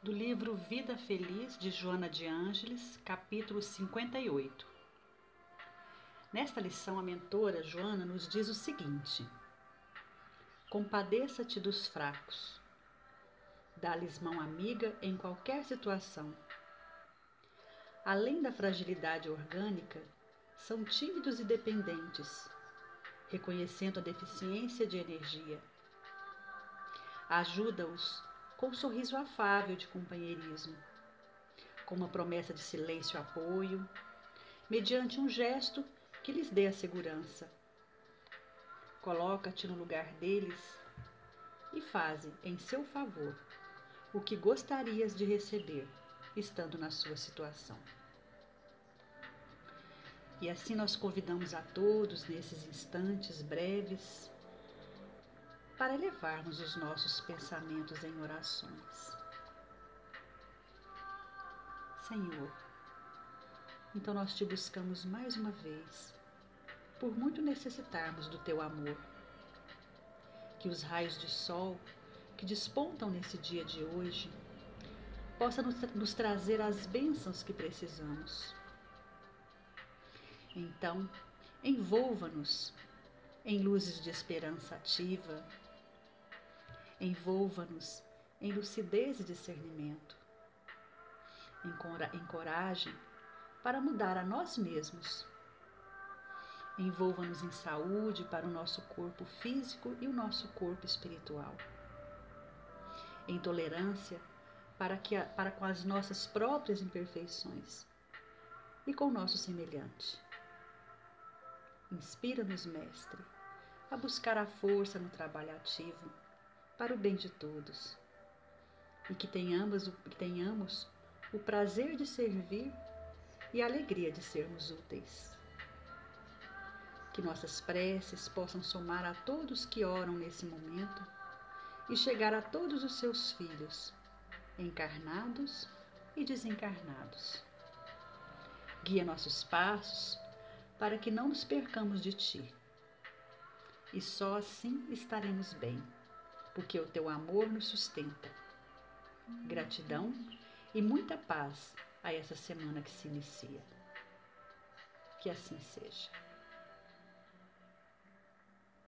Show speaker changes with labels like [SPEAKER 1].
[SPEAKER 1] do livro Vida Feliz de Joana de Ângeles, capítulo 58. Nesta lição, a mentora Joana nos diz o seguinte: Compadeça-te dos fracos. Dá-lhes mão amiga em qualquer situação. Além da fragilidade orgânica, são tímidos e dependentes, reconhecendo a deficiência de energia. Ajuda-os com um sorriso afável de companheirismo, com uma promessa de silêncio e apoio, mediante um gesto que lhes dê a segurança. Coloca-te no lugar deles e faze em seu favor o que gostarias de receber estando na sua situação. E assim nós convidamos a todos nesses instantes breves para elevarmos os nossos pensamentos em orações. Senhor, então nós te buscamos mais uma vez, por muito necessitarmos do teu amor. Que os raios de sol que despontam nesse dia de hoje possam nos, nos trazer as bênçãos que precisamos. Então, envolva-nos em luzes de esperança ativa, Envolva-nos em lucidez e discernimento, em coragem para mudar a nós mesmos. Envolva-nos em saúde para o nosso corpo físico e o nosso corpo espiritual. Em tolerância para, que, para com as nossas próprias imperfeições e com o nosso semelhante. Inspira-nos, Mestre, a buscar a força no trabalho ativo para o bem de todos. E que tenhamos, que tenhamos o prazer de servir e a alegria de sermos úteis. Que nossas preces possam somar a todos que oram nesse momento e chegar a todos os seus filhos, encarnados e desencarnados. Guia nossos passos para que não nos percamos de Ti. E só assim estaremos bem porque o teu amor nos sustenta. Gratidão e muita paz a essa semana que se inicia. Que assim seja.